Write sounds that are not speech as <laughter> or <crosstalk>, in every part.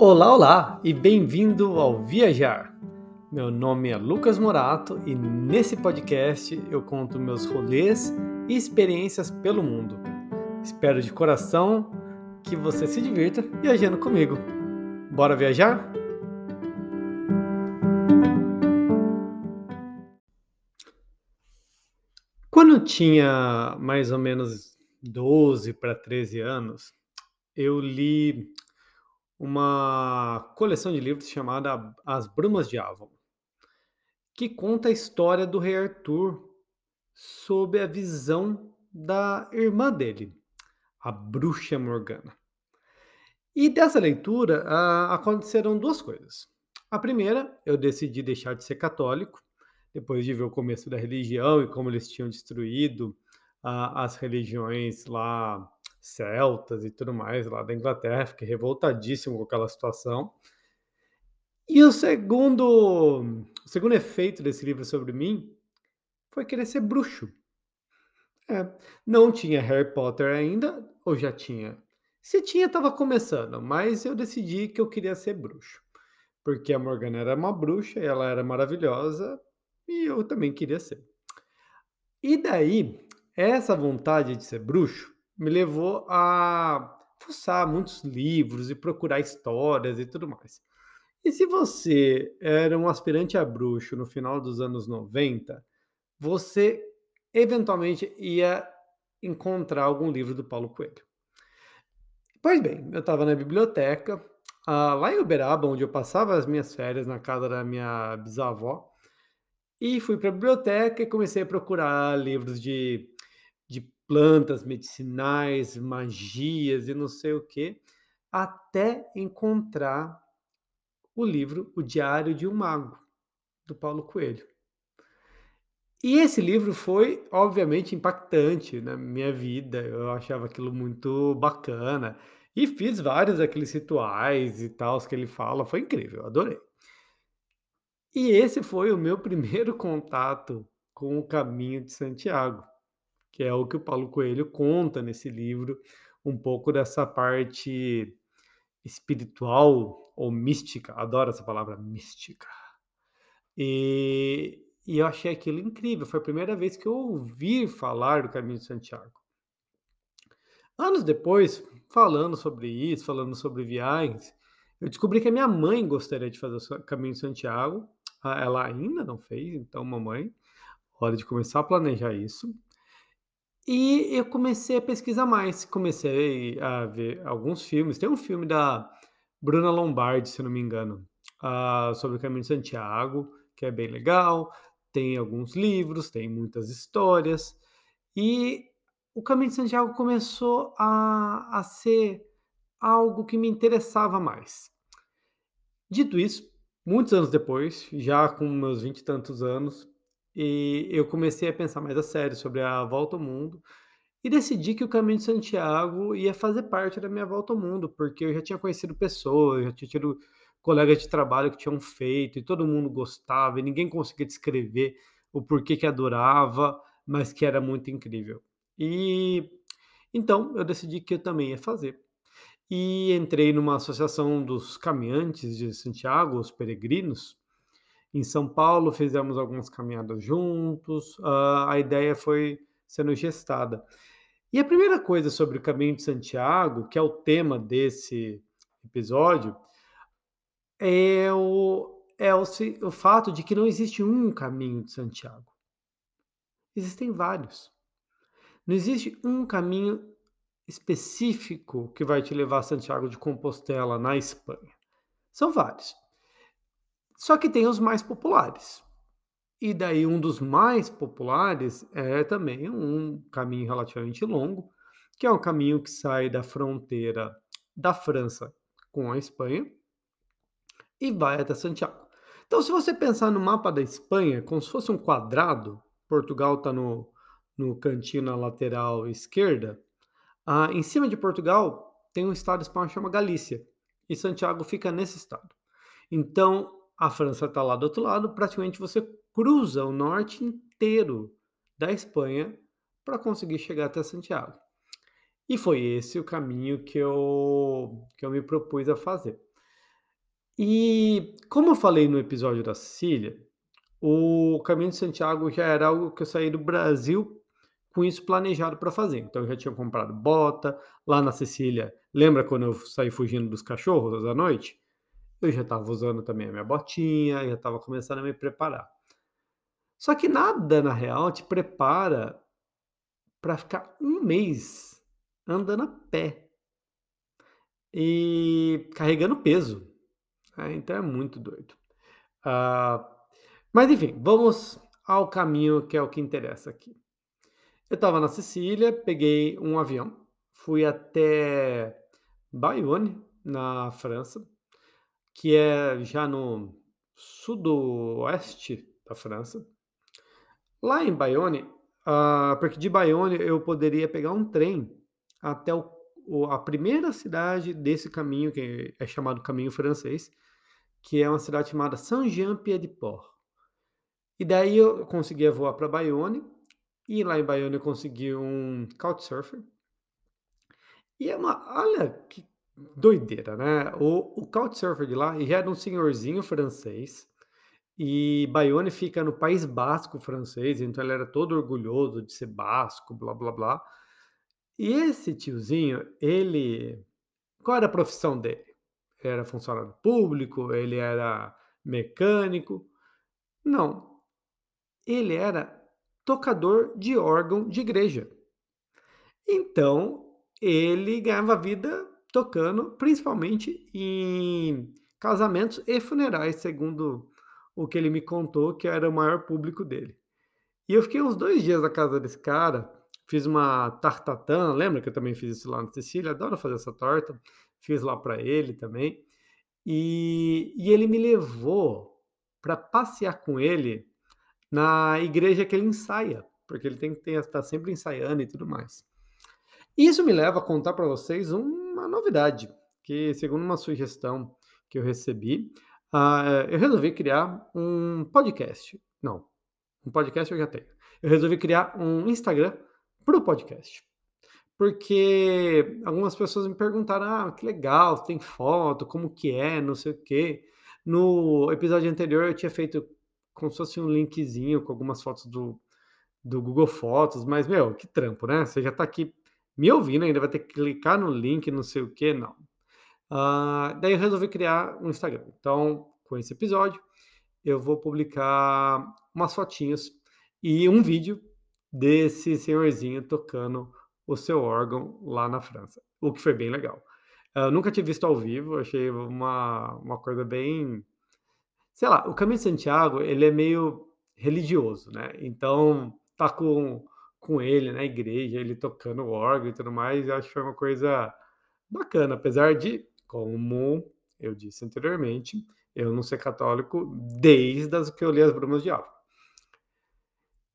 Olá, olá e bem-vindo ao Viajar. Meu nome é Lucas Morato e nesse podcast eu conto meus rolês e experiências pelo mundo. Espero de coração que você se divirta viajando comigo. Bora viajar? Quando eu tinha mais ou menos 12 para 13 anos, eu li uma coleção de livros chamada As Brumas de Avon, que conta a história do rei Arthur sob a visão da irmã dele, a bruxa Morgana. E dessa leitura ah, aconteceram duas coisas. A primeira, eu decidi deixar de ser católico, depois de ver o começo da religião e como eles tinham destruído ah, as religiões lá celtas e tudo mais lá da Inglaterra, fiquei revoltadíssimo com aquela situação. E o segundo, o segundo efeito desse livro sobre mim foi querer ser bruxo. É, não tinha Harry Potter ainda, ou já tinha? Se tinha, estava começando, mas eu decidi que eu queria ser bruxo. Porque a Morgana era uma bruxa ela era maravilhosa, e eu também queria ser. E daí, essa vontade de ser bruxo me levou a fuçar muitos livros e procurar histórias e tudo mais. E se você era um aspirante a bruxo no final dos anos 90, você eventualmente ia encontrar algum livro do Paulo Coelho. Pois bem, eu estava na biblioteca, uh, lá em Uberaba, onde eu passava as minhas férias na casa da minha bisavó, e fui para a biblioteca e comecei a procurar livros de plantas medicinais, magias e não sei o que, até encontrar o livro O Diário de um Mago, do Paulo Coelho. E esse livro foi, obviamente, impactante na minha vida. Eu achava aquilo muito bacana. E fiz vários daqueles rituais e tal que ele fala. Foi incrível, adorei. E esse foi o meu <laughs> primeiro contato com o caminho de Santiago que é o que o Paulo Coelho conta nesse livro, um pouco dessa parte espiritual ou mística, adoro essa palavra mística. E, e eu achei aquilo incrível, foi a primeira vez que eu ouvi falar do Caminho de Santiago. Anos depois, falando sobre isso, falando sobre viagens, eu descobri que a minha mãe gostaria de fazer o Caminho de Santiago. Ah, ela ainda não fez, então, mamãe, hora de começar a planejar isso. E eu comecei a pesquisar mais, comecei a ver alguns filmes. Tem um filme da Bruna Lombardi, se não me engano, uh, sobre o Caminho de Santiago, que é bem legal. Tem alguns livros, tem muitas histórias. E o Caminho de Santiago começou a, a ser algo que me interessava mais. Dito isso, muitos anos depois, já com meus vinte e tantos anos, e eu comecei a pensar mais a sério sobre a volta ao mundo e decidi que o Caminho de Santiago ia fazer parte da minha volta ao mundo, porque eu já tinha conhecido pessoas, já tinha tido colegas de trabalho que tinham feito e todo mundo gostava e ninguém conseguia descrever o porquê que adorava, mas que era muito incrível. E então eu decidi que eu também ia fazer. E entrei numa associação dos caminhantes de Santiago, os peregrinos, em São Paulo fizemos algumas caminhadas juntos, uh, a ideia foi sendo gestada. E a primeira coisa sobre o Caminho de Santiago, que é o tema desse episódio, é o, é o, o fato de que não existe um caminho de Santiago. Existem vários. Não existe um caminho específico que vai te levar a Santiago de Compostela, na Espanha. São vários. Só que tem os mais populares. E daí um dos mais populares é também um caminho relativamente longo, que é um caminho que sai da fronteira da França com a Espanha e vai até Santiago. Então, se você pensar no mapa da Espanha, como se fosse um quadrado, Portugal está no, no cantinho na lateral esquerda, ah, em cima de Portugal tem um estado espanhol chamado Galícia, e Santiago fica nesse estado. Então, a França está lá do outro lado, praticamente você cruza o norte inteiro da Espanha para conseguir chegar até Santiago. E foi esse o caminho que eu, que eu me propus a fazer. E, como eu falei no episódio da Sicília, o Caminho de Santiago já era algo que eu saí do Brasil com isso planejado para fazer. Então eu já tinha comprado bota, lá na Sicília, lembra quando eu saí fugindo dos cachorros à noite? Eu já estava usando também a minha botinha, já estava começando a me preparar. Só que nada, na real, te prepara para ficar um mês andando a pé e carregando peso, né, então é muito doido. Ah, mas enfim, vamos ao caminho que é o que interessa aqui. Eu estava na Sicília, peguei um avião, fui até Bayonne, na França, que é já no sudoeste da França. Lá em Bayonne, ah, porque de Bayonne eu poderia pegar um trem até o, o, a primeira cidade desse caminho, que é chamado Caminho Francês, que é uma cidade chamada Saint-Jean-Pied-de-Port. E daí eu conseguia voar para Bayonne, e lá em Bayonne eu consegui um Couchsurfer. E é uma, olha que doideira, né? O, o Couchsurfer de lá já era um senhorzinho francês, e Bayonne fica no País Basco francês, então ele era todo orgulhoso de ser basco, blá blá blá. E esse tiozinho, ele. Qual era a profissão dele? Ele era funcionário público, ele era mecânico. Não. Ele era tocador de órgão de igreja. Então, ele ganhava vida tocando, principalmente em casamentos e funerais, segundo o que ele me contou, que era o maior público dele. E eu fiquei uns dois dias na casa desse cara, fiz uma tartatã, lembra que eu também fiz isso lá na Sicília? Adoro fazer essa torta, fiz lá para ele também. E, e ele me levou para passear com ele na igreja que ele ensaia, porque ele tem que estar sempre ensaiando e tudo mais. Isso me leva a contar para vocês uma novidade, que segundo uma sugestão que eu recebi, uh, eu resolvi criar um podcast. Não, um podcast eu já tenho. Eu resolvi criar um Instagram para o podcast. Porque algumas pessoas me perguntaram: ah, que legal, tem foto, como que é, não sei o quê. No episódio anterior eu tinha feito como se fosse um linkzinho com algumas fotos do, do Google Fotos, mas, meu, que trampo, né? Você já está aqui me ouvindo, ainda vai ter que clicar no link, não sei o que, não. Uh, daí eu resolvi criar um Instagram. Então, com esse episódio, eu vou publicar umas fotinhas e um vídeo desse senhorzinho tocando o seu órgão lá na França, o que foi bem legal. Eu nunca tinha visto ao vivo, achei uma, uma coisa bem. Sei lá, o Caminho de Santiago, ele é meio religioso, né? Então, tá com, com ele na igreja, ele tocando órgão e tudo mais, acho que foi uma coisa bacana, apesar de como eu disse anteriormente, eu não ser católico desde as que eu li as Brumas de Alva.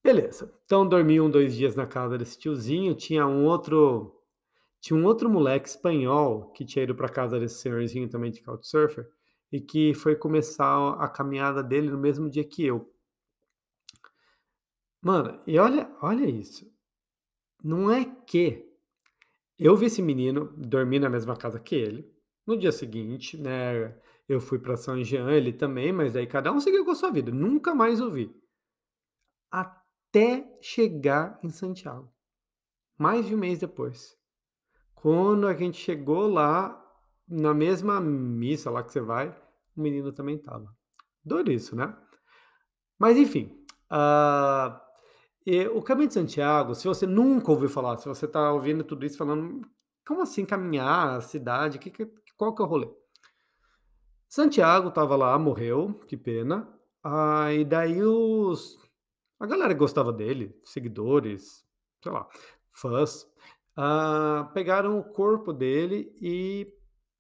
Beleza. Então dormi um, dois dias na casa desse tiozinho. Tinha um outro, tinha um outro moleque espanhol que tinha ido para casa desse senhorzinho também de couchsurfer e que foi começar a caminhada dele no mesmo dia que eu. Mano, e olha, olha isso. Não é que eu vi esse menino dormir na mesma casa que ele. No dia seguinte, né, eu fui para São Jean, ele também, mas aí cada um seguiu com a sua vida. Nunca mais ouvi. Até chegar em Santiago. Mais de um mês depois. Quando a gente chegou lá, na mesma missa lá que você vai, o menino também tava. Doido isso, né? Mas enfim, uh, o Caminho de Santiago, se você nunca ouviu falar, se você está ouvindo tudo isso falando, como assim caminhar a cidade? Que, que, qual que é o rolê? Santiago estava lá, morreu, que pena. Ah, e daí os. A galera que gostava dele, seguidores, sei lá, fãs, ah, pegaram o corpo dele e,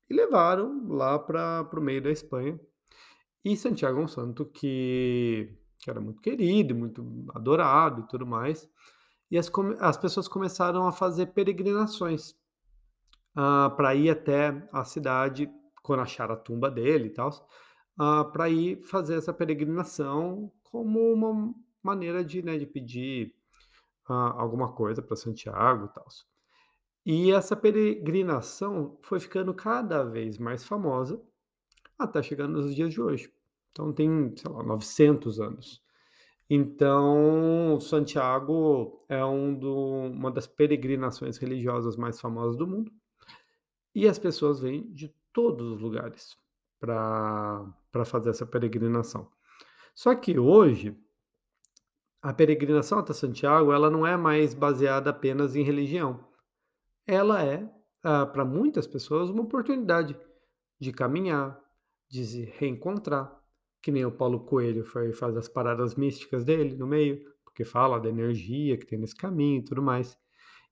e levaram lá para o meio da Espanha. E Santiago é um santo que, que era muito querido, muito adorado e tudo mais. E as, as pessoas começaram a fazer peregrinações uh, ah, para ir até a cidade, quando acharam a tumba dele e tal, uh, para ir fazer essa peregrinação como uma maneira de, né, de pedir uh, alguma coisa para Santiago e tal. E essa peregrinação foi ficando cada vez mais famosa até chegar nos dias de hoje. Então tem, sei lá, 900 anos. Então, Santiago é um do uma das peregrinações religiosas mais famosas do mundo, e as pessoas vêm de todos os lugares para fazer essa peregrinação. Só que hoje, a peregrinação até Santiago, ela não é mais baseada apenas em religião. Ela é, ah, para muitas pessoas, uma oportunidade de caminhar, de se reencontrar, que nem o Paulo Coelho foi faz as paradas místicas dele no meio, porque fala da energia que tem nesse caminho e tudo mais.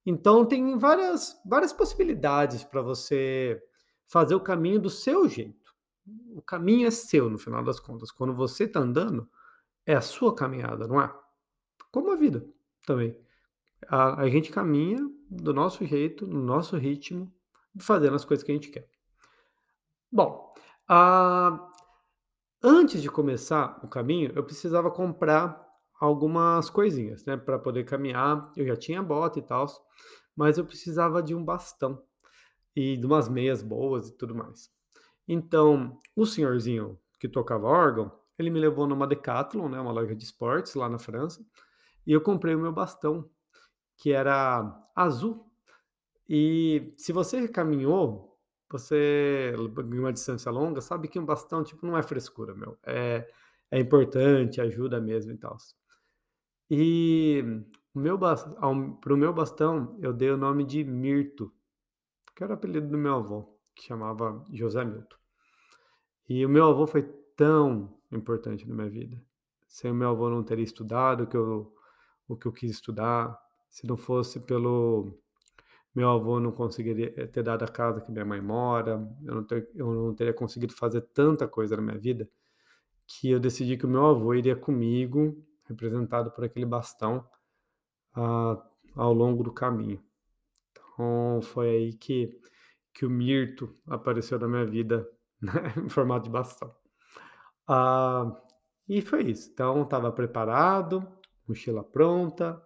Então tem várias várias possibilidades para você fazer o caminho do seu jeito. O caminho é seu, no final das contas. Quando você está andando, é a sua caminhada, não é? Como a vida também. A, a gente caminha do nosso jeito, no nosso ritmo, fazendo as coisas que a gente quer. Bom, ah, antes de começar o caminho, eu precisava comprar algumas coisinhas, né, para poder caminhar. Eu já tinha bota e tal, mas eu precisava de um bastão e de umas meias boas e tudo mais. Então, o senhorzinho que tocava órgão, ele me levou numa Decathlon, né, uma loja de esportes lá na França, e eu comprei o meu bastão, que era azul. E se você caminhou, você uma distância longa, sabe que um bastão, tipo, não é frescura, meu. É, é importante, ajuda mesmo e tal. E o meu para o meu bastão, eu dei o nome de Mirto, que era o apelido do meu avô, que chamava José Milton. E o meu avô foi tão importante na minha vida. Sem o meu avô não teria estudado o que eu, o que eu quis estudar. Se não fosse pelo meu avô, não conseguiria eh, ter dado a casa que minha mãe mora. Eu não, ter, eu não teria conseguido fazer tanta coisa na minha vida que eu decidi que o meu avô iria comigo, representado por aquele bastão, ah, ao longo do caminho. Então foi aí que, que o Mirto apareceu na minha vida <laughs> né, em formato de bastão. Ah, e foi isso. Então estava preparado, mochila pronta.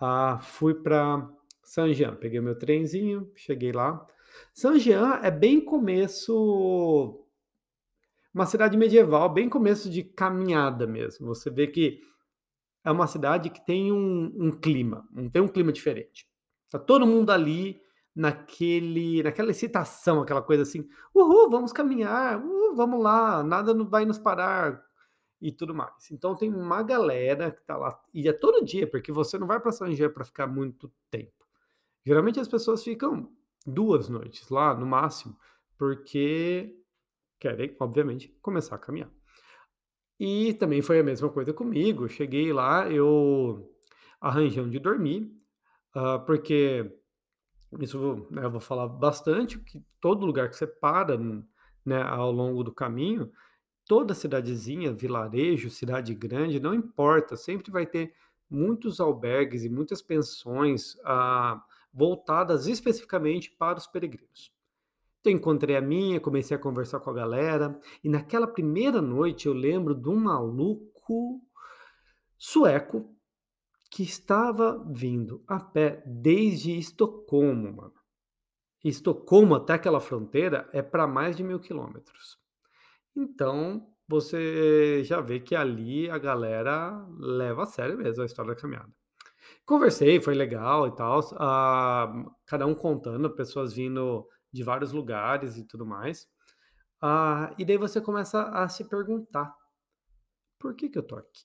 Ah, fui para Saint-Jean, peguei meu trenzinho, cheguei lá. Saint-Jean é bem começo, uma cidade medieval, bem começo de caminhada mesmo. Você vê que é uma cidade que tem um, um clima, tem um clima diferente. Tá todo mundo ali naquele, naquela excitação, aquela coisa assim, uhul, vamos caminhar, uhul, vamos lá, nada vai nos parar e tudo mais. Então tem uma galera que tá lá, e é todo dia, porque você não vai para São Jean para ficar muito tempo. Geralmente as pessoas ficam duas noites lá, no máximo, porque querem, obviamente, começar a caminhar. E também foi a mesma coisa comigo. Cheguei lá, eu arranjei onde dormir, uh, porque isso né, eu vou falar bastante, que todo lugar que você para né, ao longo do caminho, toda cidadezinha, vilarejo, cidade grande, não importa, sempre vai ter muitos albergues e muitas pensões uh, voltadas especificamente para os peregrinos. Então, encontrei a minha, comecei a conversar com a galera, e naquela primeira noite eu lembro de um maluco sueco que estava vindo a pé desde Estocolmo, mano. Estocolmo até aquela fronteira é para mais de mil quilômetros. Então, você já vê que ali a galera leva a sério mesmo a história da caminhada. Conversei, foi legal e tal, uh, cada um contando, pessoas vindo de vários lugares e tudo mais. Ah, e daí você começa a se perguntar: por que, que eu tô aqui?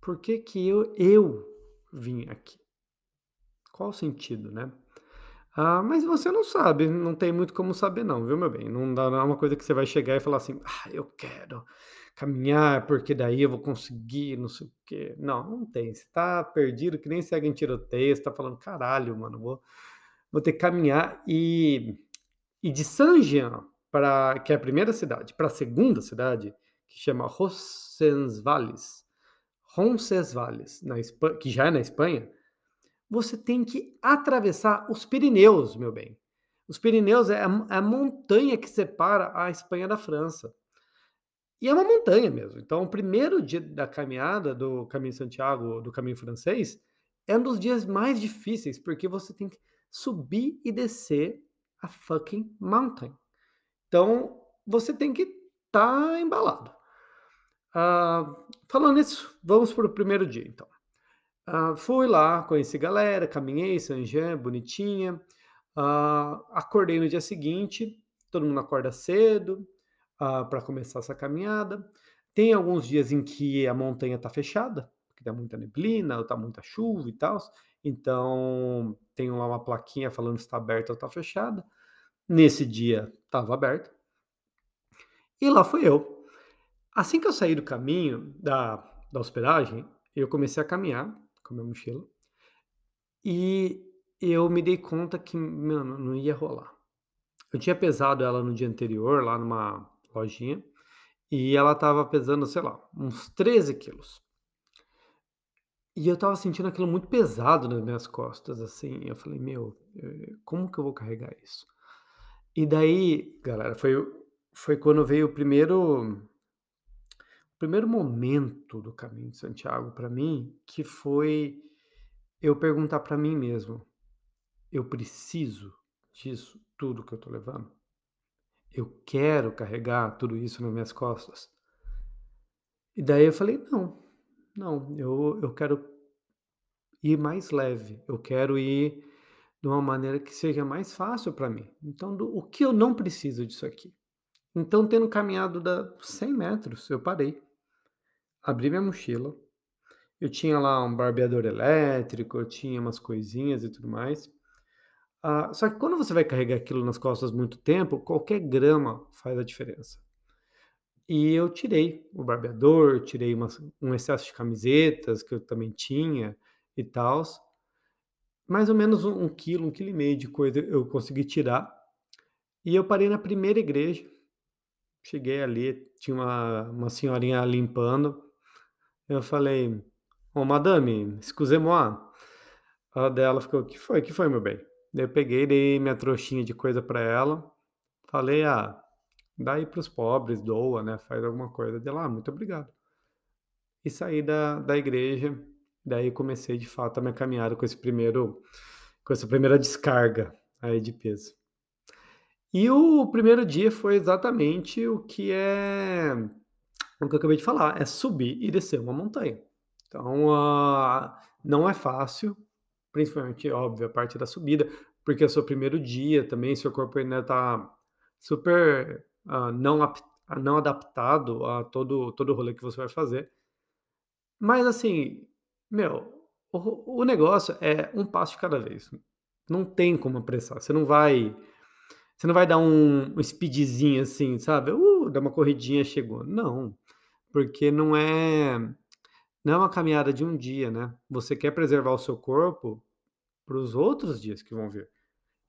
Por que, que eu, eu vim aqui? Qual o sentido, né? Ah, mas você não sabe, não tem muito como saber, não, viu, meu bem? Não dá é uma coisa que você vai chegar e falar assim: ah, eu quero caminhar, porque daí eu vou conseguir, não sei o quê. Não, não tem. Você tá perdido que nem segue em tiroteio, você tá falando, caralho, mano, vou vou ter que caminhar e, e de Saint-Jean, para, que é a primeira cidade, para a segunda cidade, que chama Roncesvalles, Roncesvalles, na Espanha, que já é na Espanha, você tem que atravessar os Pirineus, meu bem. Os Pirineus é a, é a montanha que separa a Espanha da França. E é uma montanha mesmo. Então, o primeiro dia da caminhada do Caminho Santiago, do Caminho Francês, é um dos dias mais difíceis, porque você tem que subir e descer a fucking mountain. Então, você tem que tá embalado. Ah, falando nisso, vamos para o primeiro dia, então. Ah, fui lá, conheci galera, caminhei, Saint-Jean, bonitinha. Ah, acordei no dia seguinte, todo mundo acorda cedo para começar essa caminhada. Tem alguns dias em que a montanha está fechada, porque dá muita neblina, ou tá muita chuva e tal. Então, tem lá uma plaquinha falando se está aberta ou está fechada. Nesse dia estava aberta. E lá fui eu. Assim que eu saí do caminho da, da hospedagem, eu comecei a caminhar com a minha mochila. E eu me dei conta que, mano, não ia rolar. Eu tinha pesado ela no dia anterior, lá numa lojinha, e ela estava pesando, sei lá, uns 13 quilos. E eu estava sentindo aquilo muito pesado nas minhas costas, assim. Eu falei, meu, eh, como que eu vou carregar isso? E daí, galera, foi, foi quando veio o primeiro, primeiro momento do caminho de Santiago para mim, que foi eu perguntar para mim mesmo: eu preciso disso tudo que eu tô levando? Eu quero carregar tudo isso nas minhas costas? E daí eu falei: não, não, eu, eu quero ir mais leve, eu quero ir de uma maneira que seja mais fácil para mim. Então, do, o que eu não preciso disso aqui? Então, tendo caminhado da 100 metros, eu parei, abri minha mochila, eu tinha lá um barbeador elétrico, eu tinha umas coisinhas e tudo mais. Ah, só que quando você vai carregar aquilo nas costas muito tempo, qualquer grama faz a diferença. E eu tirei o barbeador, tirei umas, um excesso de camisetas que eu também tinha e tal. Mais ou menos um, um quilo, um quilo e meio de coisa eu consegui tirar. E eu parei na primeira igreja. Cheguei ali, tinha uma, uma senhorinha limpando. Eu falei, ô oh, madame, excusez-moi. A dela ficou, que foi, que foi, meu bem? Daí eu peguei, dei minha trouxinha de coisa para ela. Falei, ah, dá aí pros pobres, doa, né? Faz alguma coisa. Dela, ah, muito obrigado. E saí da, da igreja. Daí comecei, de fato, a minha caminhada com esse primeiro, com essa primeira descarga aí de peso. E o primeiro dia foi exatamente o que é o que eu acabei de falar, é subir e descer uma montanha. Então, uh, não é fácil, principalmente, óbvio, a parte da subida, porque é o seu primeiro dia também, seu corpo ainda está super uh, não, não adaptado a todo, todo o rolê que você vai fazer. Mas, assim, meu, o, o negócio é um passo de cada vez. Não tem como apressar. Você não vai. Você não vai dar um, um speedzinho assim, sabe? Uh, dar uma corridinha, chegou. Não. Porque não é. Não é uma caminhada de um dia, né? Você quer preservar o seu corpo para os outros dias que vão vir.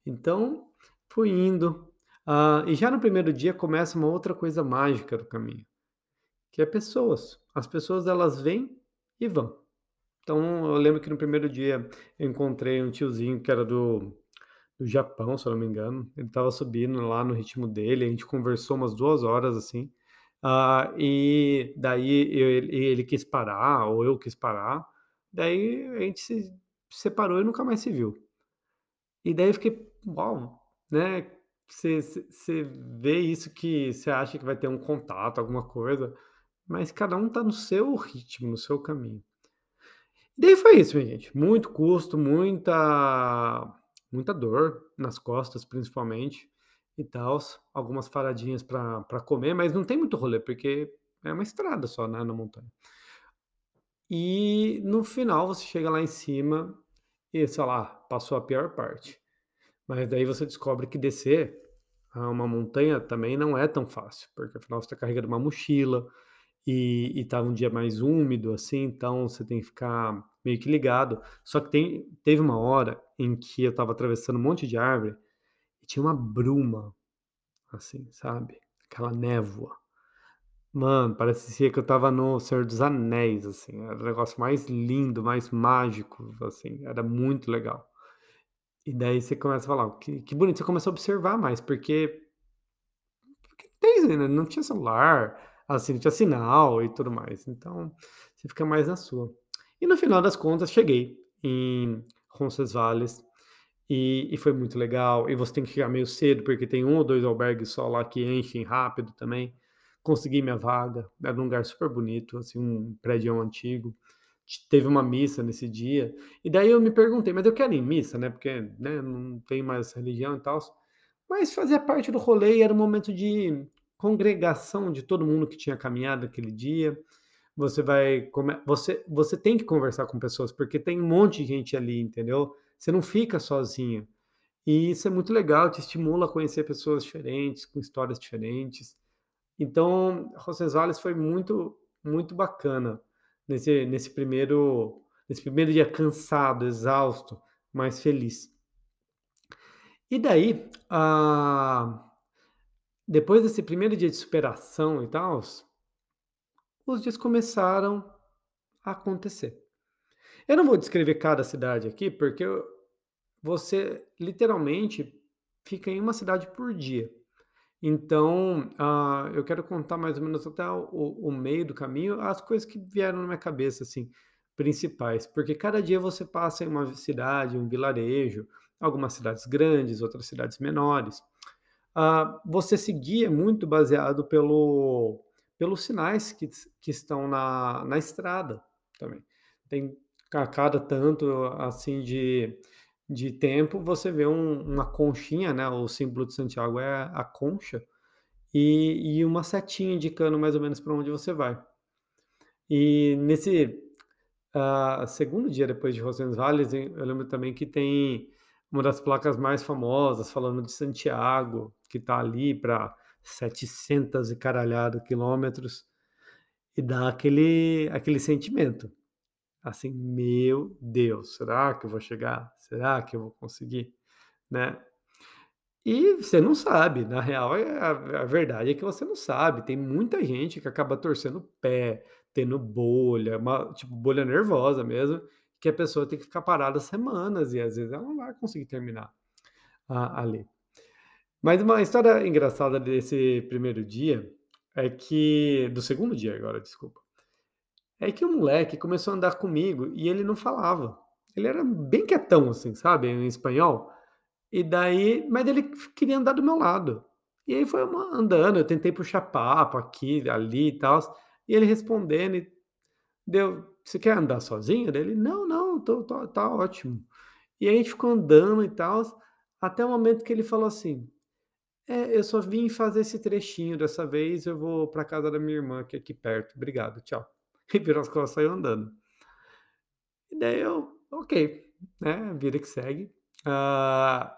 Então, fui indo. Uh, e já no primeiro dia começa uma outra coisa mágica do caminho, que é pessoas. As pessoas elas vêm e vão. Então, eu lembro que no primeiro dia eu encontrei um tiozinho que era do, do Japão, se eu não me engano. Ele estava subindo lá no ritmo dele, a gente conversou umas duas horas assim. Uh, e daí eu, ele, ele quis parar, ou eu quis parar. Daí a gente se separou e nunca mais se viu. E daí eu fiquei, uau, né? Você, vê isso que você acha que vai ter um contato, alguma coisa, mas cada um tá no seu ritmo, no seu caminho. E daí foi isso, minha gente. Muito custo, muita muita dor nas costas, principalmente, e tal. Algumas paradinhas para comer, mas não tem muito rolê, porque é uma estrada só, né, na montanha. E no final você chega lá em cima e, sei lá, passou a pior parte. Mas daí você descobre que descer uma montanha também não é tão fácil, porque afinal você está carregando uma mochila, e, e tava um dia mais úmido, assim, então você tem que ficar meio que ligado. Só que tem, teve uma hora em que eu tava atravessando um monte de árvore e tinha uma bruma, assim, sabe? Aquela névoa. Mano, parecia que eu tava no Senhor dos Anéis, assim. Era o negócio mais lindo, mais mágico, assim. Era muito legal. E daí você começa a falar, que, que bonito. Você começa a observar mais, porque, porque tem, né? não tinha celular, assim, tinha sinal e tudo mais. Então, você fica mais na sua. E no final das contas, cheguei em Roncesvalles e, e foi muito legal. E você tem que chegar meio cedo, porque tem um ou dois albergues só lá que enchem rápido também. consegui minha vaga, era num lugar super bonito, assim, um prédião antigo. Teve uma missa nesse dia, e daí eu me perguntei: "Mas eu quero ir em missa, né, porque, né, não tem mais religião e tals", mas fazia parte do rolê e era um momento de congregação de todo mundo que tinha caminhado aquele dia. Você vai você você tem que conversar com pessoas, porque tem um monte de gente ali, entendeu? Você não fica sozinho. E isso é muito legal, te estimula a conhecer pessoas diferentes, com histórias diferentes. Então, Roncesvalles foi muito muito bacana nesse nesse primeiro nesse primeiro dia cansado, exausto, mas feliz. E daí, depois desse primeiro dia de superação e tals, os dias começaram a acontecer. Eu não vou descrever cada cidade aqui, porque eu você literalmente fica em uma cidade por dia. Então, ah, eu quero contar mais ou menos até o o meio do caminho, as coisas que vieram na minha cabeça, assim, principais, porque cada dia você passa em uma cidade, um vilarejo, algumas cidades grandes, outras cidades menores. Ah, você seguia muito baseado pelo pelos sinais que que estão na na estrada também. Tem a cada tanto, assim, de de tempo, você vê um uma conchinha, né, o símbolo de Santiago é a concha, e e uma setinha indicando mais ou menos para onde você vai. E nesse, ah, segundo dia depois de Roncesvalles, eu lembro também que tem uma das placas mais famosas falando de Santiago, que está ali para 700 e caralhada quilômetros, e dá aquele aquele sentimento, assim: "Meu Deus, será que eu vou chegar? Será que eu vou conseguir?", né. E você não sabe, na real, é a a verdade é que você não sabe, tem muita gente que acaba torcendo o pé, tendo bolha, uma tipo, bolha nervosa mesmo, que a pessoa tem que ficar parada semanas e às vezes ela não vai conseguir terminar a ali. Mas uma história engraçada desse primeiro dia, é que do segundo dia agora, desculpa, é que o moleque começou a andar comigo e ele não falava. Ele era bem quietão, assim, sabe, em espanhol, e daí mas ele queria andar do meu lado. E aí foi uma andando, eu tentei puxar papo aqui, ali e tals, e ele respondendo e deu: "Você quer andar sozinho?" Ele: "Não, não, tô tô tá ótimo". E aí a gente ficou andando e tals, até o momento que ele falou assim: "É, eu só vim fazer esse trechinho dessa vez, eu vou pra casa da minha irmã que é aqui perto, obrigado, tchau". <laughs> E virou as costas e saiu andando. E daí eu: "Ok", né, vida que segue. Ah,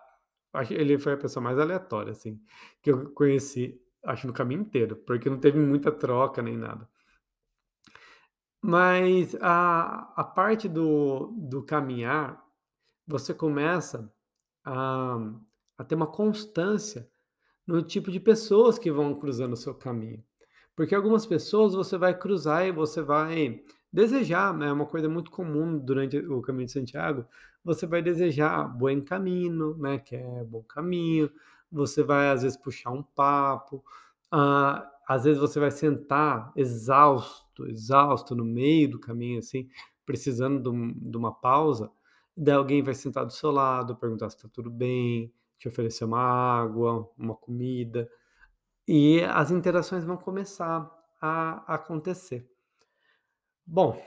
que ele foi a pessoa mais aleatória, assim, que eu conheci, acho no caminho inteiro, porque não teve muita troca nem nada. Mas a a parte do do caminhar, você começa a a ter uma constância no tipo de pessoas que vão cruzando o seu caminho. Porque algumas pessoas você vai cruzar e você vai desejar, né, uma coisa muito comum durante o caminho de Santiago, você vai desejar buen camino, né, que é bom caminho, você vai às vezes puxar um papo, ah, às vezes você vai sentar exausto, exausto no meio do caminho, assim, precisando de um de uma pausa, daí alguém vai sentar do seu lado, perguntar se tá tudo bem, te oferecer uma água, uma comida, e as interações vão começar a acontecer. Bom,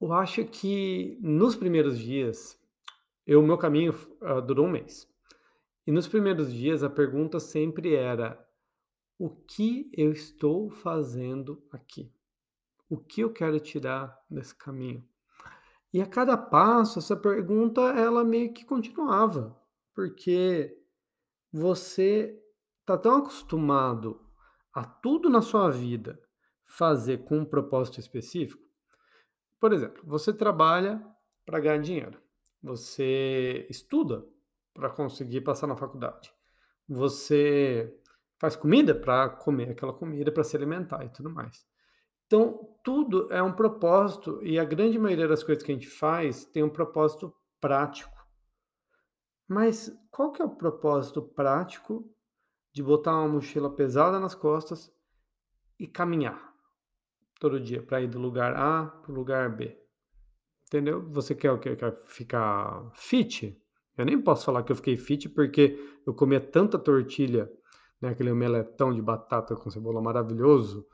eu acho que nos primeiros dias, o meu caminho hã, durou 1 mês. E nos primeiros dias a pergunta sempre era: "O que eu estou fazendo aqui? O que eu quero tirar desse caminho?". E a cada passo essa pergunta ela meio que continuava, porque você tá tão acostumado a tudo na sua vida fazer com um propósito específico por exemplo, você trabalha pra ganhar dinheiro, você estuda pra conseguir passar na faculdade, você faz comida pra comer aquela comida, pra se alimentar e tudo mais. Então, tudo é um propósito e a grande maioria das coisas que a gente faz tem um propósito prático. Mas qual que é o propósito prático de botar uma mochila pesada nas costas e caminhar todo dia pra ir do lugar A para o lugar B? Entendeu? Você quer? Quer ficar fit? Eu nem posso falar que eu fiquei fit, porque eu comia tanta tortilha né, aquele omeletão de batata com cebola maravilhoso,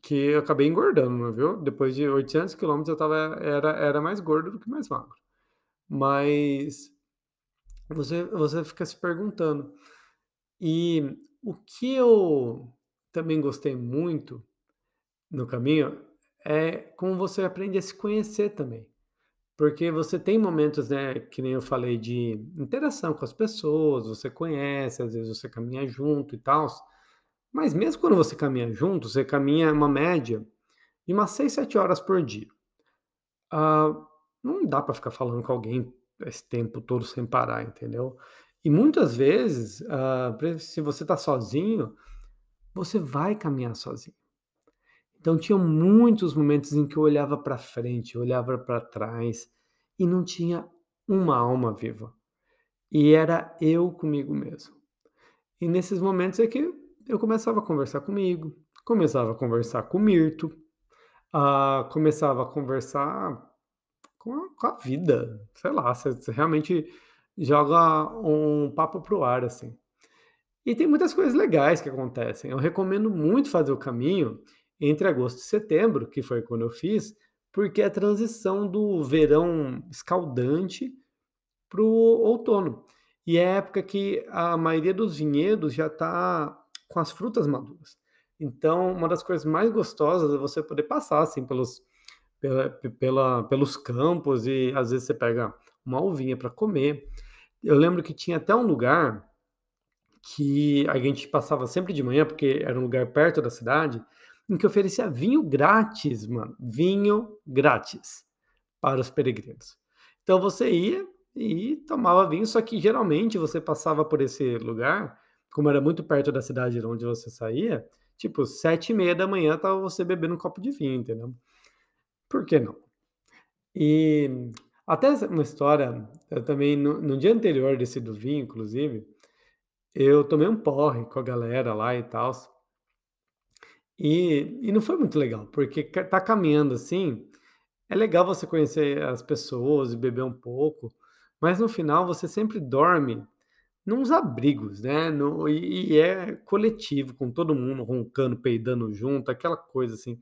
que eu acabei engordando, viu. Depois de 800 quilômetros eu estava era era mais gordo do que mais magro. Mas você você fica se perguntando. E o que eu também gostei muito no caminho é como você aprende a se conhecer também. Porque você tem momentos, né, que nem eu falei, de interação com as pessoas, você conhece, às vezes você caminha junto e tal. Mas mesmo quando você caminha junto, você caminha uma média de umas 6, 7 horas por dia. Ah, não dá para ficar falando com alguém esse tempo todo sem parar, entendeu? E muitas vezes, ah, se você está sozinho, você vai caminhar sozinho. Então tinham muitos momentos em que eu olhava para frente, olhava para trás e não tinha uma alma viva. E era eu comigo mesmo. E nesses momentos é que eu começava a conversar comigo, começava a conversar com o Mirto, ah, começava a conversar com a, com a vida, sei lá, você realmente joga um papo pro ar, assim. E tem muitas coisas legais que acontecem. Eu recomendo muito fazer o caminho entre agosto e setembro, que foi quando eu fiz, porque é a transição do verão escaldante para o outono. E é a época que a maioria dos vinhedos já está com as frutas maduras. Então, uma das coisas mais gostosas é você poder passar assim pelos, pela, pela, pelos campos e às vezes você pega uma uvinha para comer. Eu lembro que tinha até um lugar que a gente passava sempre de manhã, porque era um lugar perto da cidade, em que oferecia vinho grátis, mano. Vinho grátis para os peregrinos. Então você ia e tomava vinho, só que geralmente você passava por esse lugar, como era muito perto da cidade de onde você saía, tipo, sete e meia da manhã tava você bebendo um copo de vinho, entendeu? Por que não? E até uma história, eu também, no, no dia anterior desse do vinho, inclusive, eu tomei um porre com a galera lá e tal. E e não foi muito legal, porque tá caminhando, assim, é legal você conhecer as pessoas e beber um pouco, mas no final você sempre dorme nos abrigos, né, no e e é coletivo, com todo mundo roncando, peidando junto, aquela coisa assim.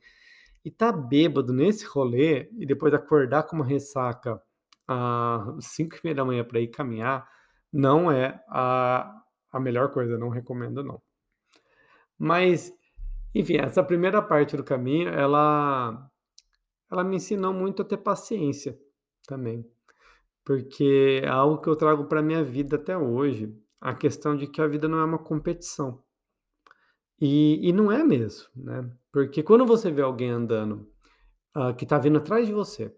E tá bêbado nesse rolê e depois acordar com uma ressaca às 5h30 para ir caminhar, não é a a melhor coisa, não recomendo não. Mas enfim, essa primeira parte do caminho, ela ela me ensinou muito a ter paciência também, porque é algo que eu trago para minha vida até hoje, a questão de que a vida não é uma competição. E e não é mesmo, né, porque quando você vê alguém andando, hã, que está vindo atrás de você,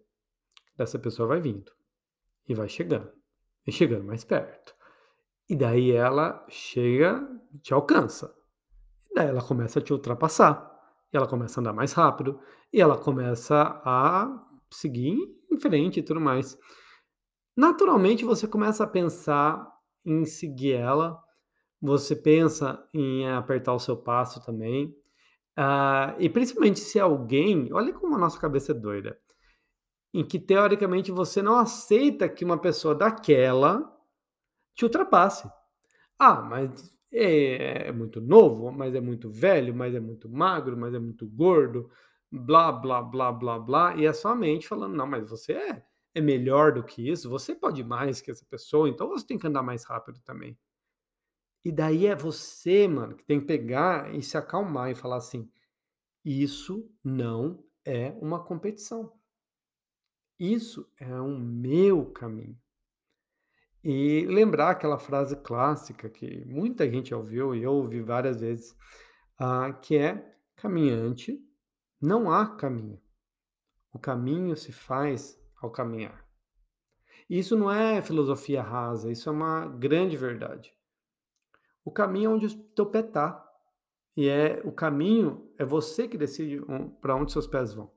essa pessoa vai vindo, e vai chegando, e chegando mais perto, e daí ela chega, te alcança. Daí ela começa a te ultrapassar, e ela começa a andar mais rápido, e ela começa a seguir em frente e tudo mais. Naturalmente, você começa a pensar em seguir ela, você pensa em apertar o seu passo também, ah, e principalmente se alguém olha como a nossa cabeça é doida, em que teoricamente você não aceita que uma pessoa daquela te ultrapasse. Ah, mas é, é muito novo, mas é muito velho, mas é muito magro, mas é muito gordo, blá, blá, blá, blá, blá, e é só a mente falando, não, mas você é, é melhor do que isso, você pode mais que essa pessoa, então você tem que andar mais rápido também. E daí é você, mano, que tem que pegar e se acalmar e falar assim: isso não é uma competição. Isso é o meu caminho. E lembrar aquela frase clássica que muita gente ouviu e eu ouvi várias vezes, ah, que é: "Caminhante, não há caminho. O caminho se faz ao caminhar". Isso não é filosofia rasa, isso é uma grande verdade. O caminho é onde o teu pé está. E é o caminho é você que decide para onde seus pés vão.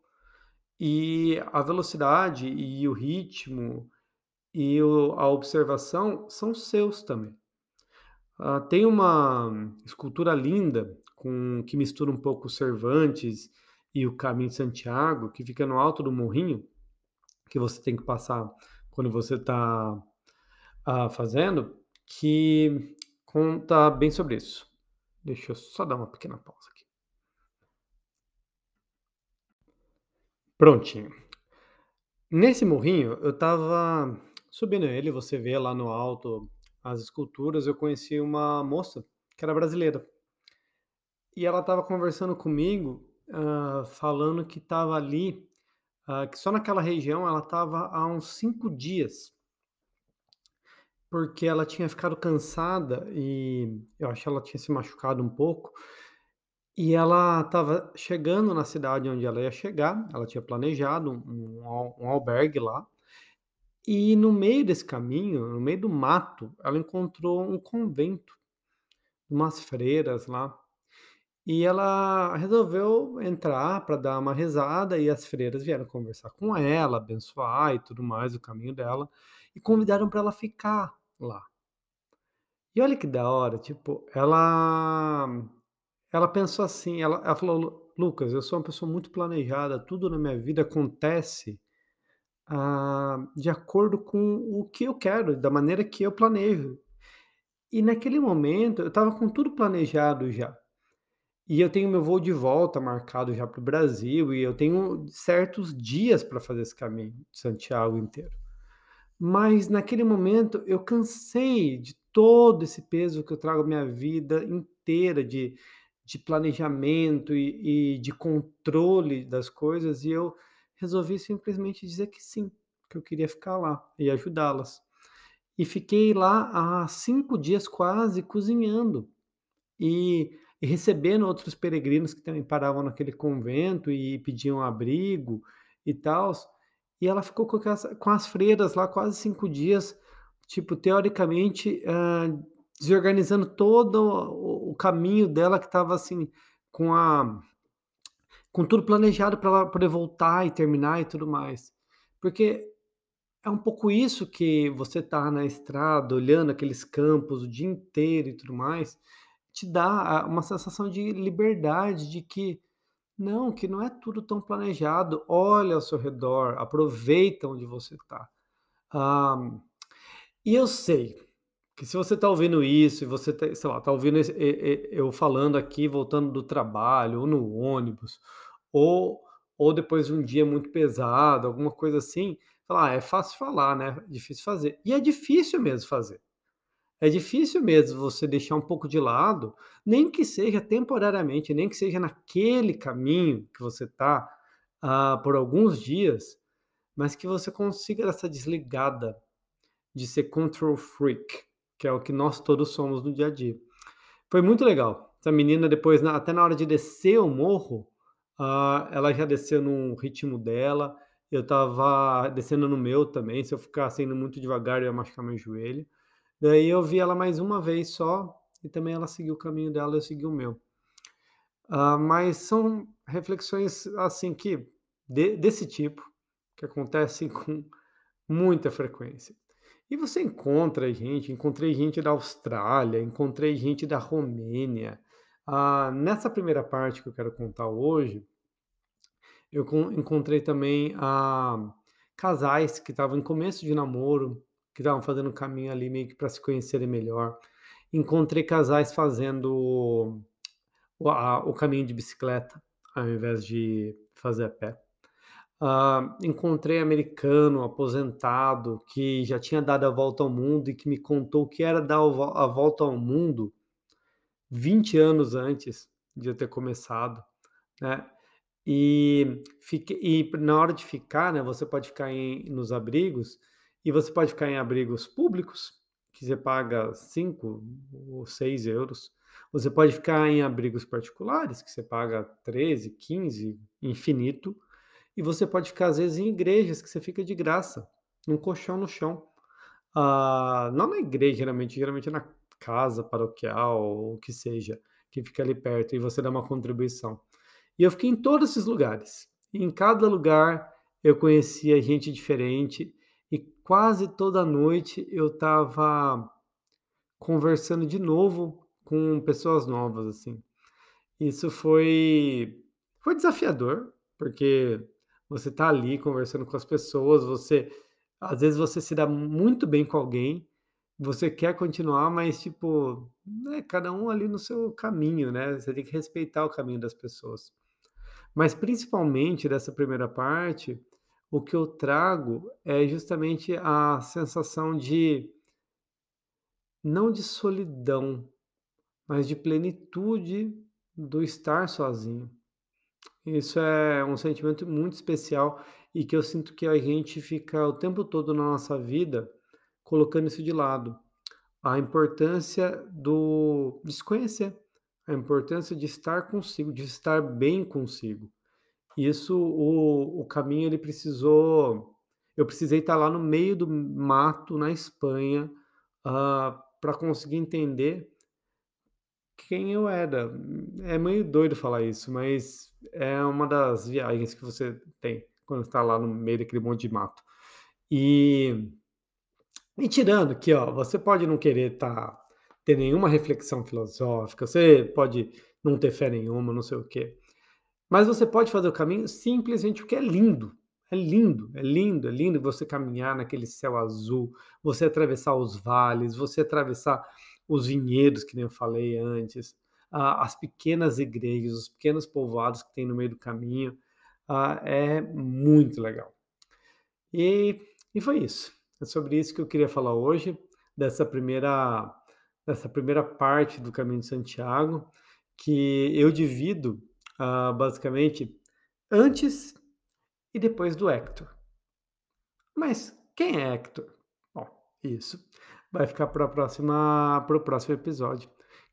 E a velocidade e o ritmo e o a observação são seus também. Ah, tem uma escultura linda com que mistura um pouco Cervantes e o Caminho de Santiago, que fica no alto do morrinho, que você tem que passar quando você está ah, fazendo, que conta bem sobre isso. Deixa eu só dar uma pequena pausa Prontinho. Nesse morrinho, eu estava subindo ele, você vê lá no alto as esculturas, eu conheci uma moça que era brasileira. E ela estava conversando comigo, hã, falando que estava ali, hã, que só naquela região ela estava há uns 5 dias. Porque ela tinha ficado cansada e eu acho que ela tinha se machucado um pouco, e ela estava chegando na cidade onde ela ia chegar, ela tinha planejado um um um albergue lá, e no meio desse caminho, no meio do mato, ela encontrou um convento, umas freiras lá, e ela resolveu entrar para dar uma rezada e as freiras vieram conversar com ela, abençoar e tudo mais, o caminho dela, e convidaram para ela ficar lá. E olha que da hora, tipo, ela ela pensou assim, ela ela falou: "Lu Lucas, eu sou uma pessoa muito planejada, tudo na minha vida acontece, ah, de acordo com o que eu quero, da maneira que eu planejo". E naquele momento eu estava com tudo planejado já. E eu tenho meu voo de volta marcado já para o Brasil e eu tenho certos dias para fazer esse caminho de Santiago inteiro. Mas naquele momento eu cansei de todo esse peso que eu trago minha vida inteira de de planejamento e e de controle das coisas, e eu resolvi simplesmente dizer que sim, que eu queria ficar lá e ajudá-las. E fiquei lá há 5 dias quase cozinhando e e recebendo outros peregrinos que também paravam naquele convento e pediam abrigo e tals. E ela ficou com aquelas com as freiras lá quase 5 dias, tipo, teoricamente, hã, desorganizando todo caminho dela que estava, assim, com a com tudo planejado para ela poder voltar e terminar e tudo mais. Porque é um pouco isso que você tá na estrada, olhando aqueles campos o dia inteiro e tudo mais, te dá uma sensação de liberdade, de que não, que não é tudo tão planejado, olha ao seu redor, aproveita onde você tá. Ah, e eu sei que se você tá ouvindo isso e você tá, sei lá, tá ouvindo esse e e eu falando aqui voltando do trabalho ou no ônibus, ou ou depois de um dia muito pesado, alguma coisa assim, fala: "Ah, é fácil falar, né, difícil fazer". E é difícil mesmo fazer. É difícil mesmo você deixar um pouco de lado, nem que seja temporariamente, nem que seja naquele caminho que você tá, ah, por alguns dias, mas que você consiga essa desligada de ser control freak, que é o que nós todos somos no dia a dia. Foi muito legal. Essa menina depois na até na hora de descer o morro, ah, ela já desceu num ritmo dela, eu estava descendo no meu também, se eu ficasse indo muito devagar eu ia machucar meu joelho. Daí eu vi ela mais uma vez só, e também ela seguiu o caminho dela, eu segui o meu. Ah, mas são reflexões, assim, que de desse tipo, que acontecem <laughs> com muita frequência. E você encontra gente encontrei gente da Austrália, encontrei gente da Romênia. Ah, nessa primeira parte que eu quero contar hoje, eu con encontrei também, ah, casais que estavam em começo de namoro, que estavam fazendo o caminho ali meio que para se conhecerem melhor. Encontrei casais fazendo o a o caminho de bicicleta, ao invés de fazer a pé. Ah, encontrei americano aposentado que já tinha dado a volta ao mundo e que me contou que era dar a volta ao mundo 20 anos antes de eu ter começado, né. E fiquei e na hora de ficar, né, você pode ficar em nos abrigos, e você pode ficar em abrigos públicos, que você paga 5 ou 6€. Você pode ficar em abrigos particulares, que você paga 13, 15, infinito. E você pode ficar, às vezes, em igrejas, que você fica de graça, num colchão no chão. Ah, não na igreja, geralmente, geralmente é na casa paroquial ou o que seja, que fica ali perto e você dá uma contribuição. E eu fiquei em todos esses lugares. Em cada lugar eu conhecia gente diferente e quase toda noite eu estava conversando de novo com pessoas novas, assim. Isso foi foi desafiador, porque você tá ali conversando com as pessoas, você às vezes você se dá muito bem com alguém, você quer continuar, mas tipo, né, cada um ali no seu caminho, né, você tem que respeitar o caminho das pessoas. Mas principalmente dessa primeira parte, o que eu trago é justamente a sensação de não de solidão, mas de plenitude do estar sozinho. Isso é um sentimento muito especial e que eu sinto que a gente fica o tempo todo na nossa vida colocando isso de lado. A importância do de se conhecer, a importância de estar consigo, de estar bem consigo. Isso o o caminho ele precisou eu precisei estar lá no meio do mato na Espanha, para conseguir entender quem eu era. É meio doido falar isso, mas é uma das viagens que você tem quando está lá no meio daquele monte de mato. E e tirando que, ó, você pode não querer estar ter nenhuma reflexão filosófica, você pode não ter fé nenhuma, não sei o quê. Mas você pode fazer o caminho simplesmente porque é lindo. É lindo, é lindo, é lindo você caminhar naquele céu azul, você atravessar os vales, você atravessar os vinhedos, que nem eu falei antes, as pequenas igrejas, os pequenos povoados que tem no meio do caminho. É muito legal. E, e foi isso. É sobre isso que eu queria falar hoje, dessa primeira, dessa primeira parte do Caminho de Santiago, que eu divido ah, basicamente antes e depois do Hector. Mas quem é Hector? Bom, isso vai ficar para próxima, para o próximo episódio,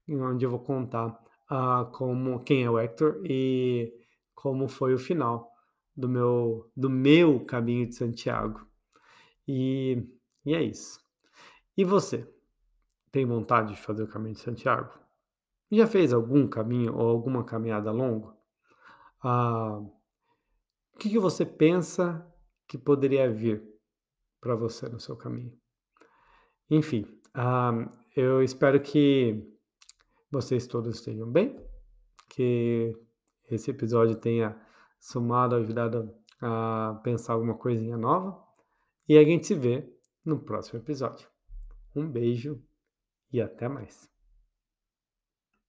onde eu vou contar ah, como quem é o Hector e como foi o final do meu do meu caminho de Santiago. E, e é isso. E você? Tem vontade de fazer o caminho de Santiago? Já fez algum caminho ou alguma caminhada longa? Ah, o que, que você pensa que poderia vir para você no seu caminho? Enfim, ah, eu espero que vocês todos estejam bem, que esse episódio tenha somado, ajudado a pensar alguma coisinha nova. E a gente se vê no próximo episódio. Um beijo e até mais.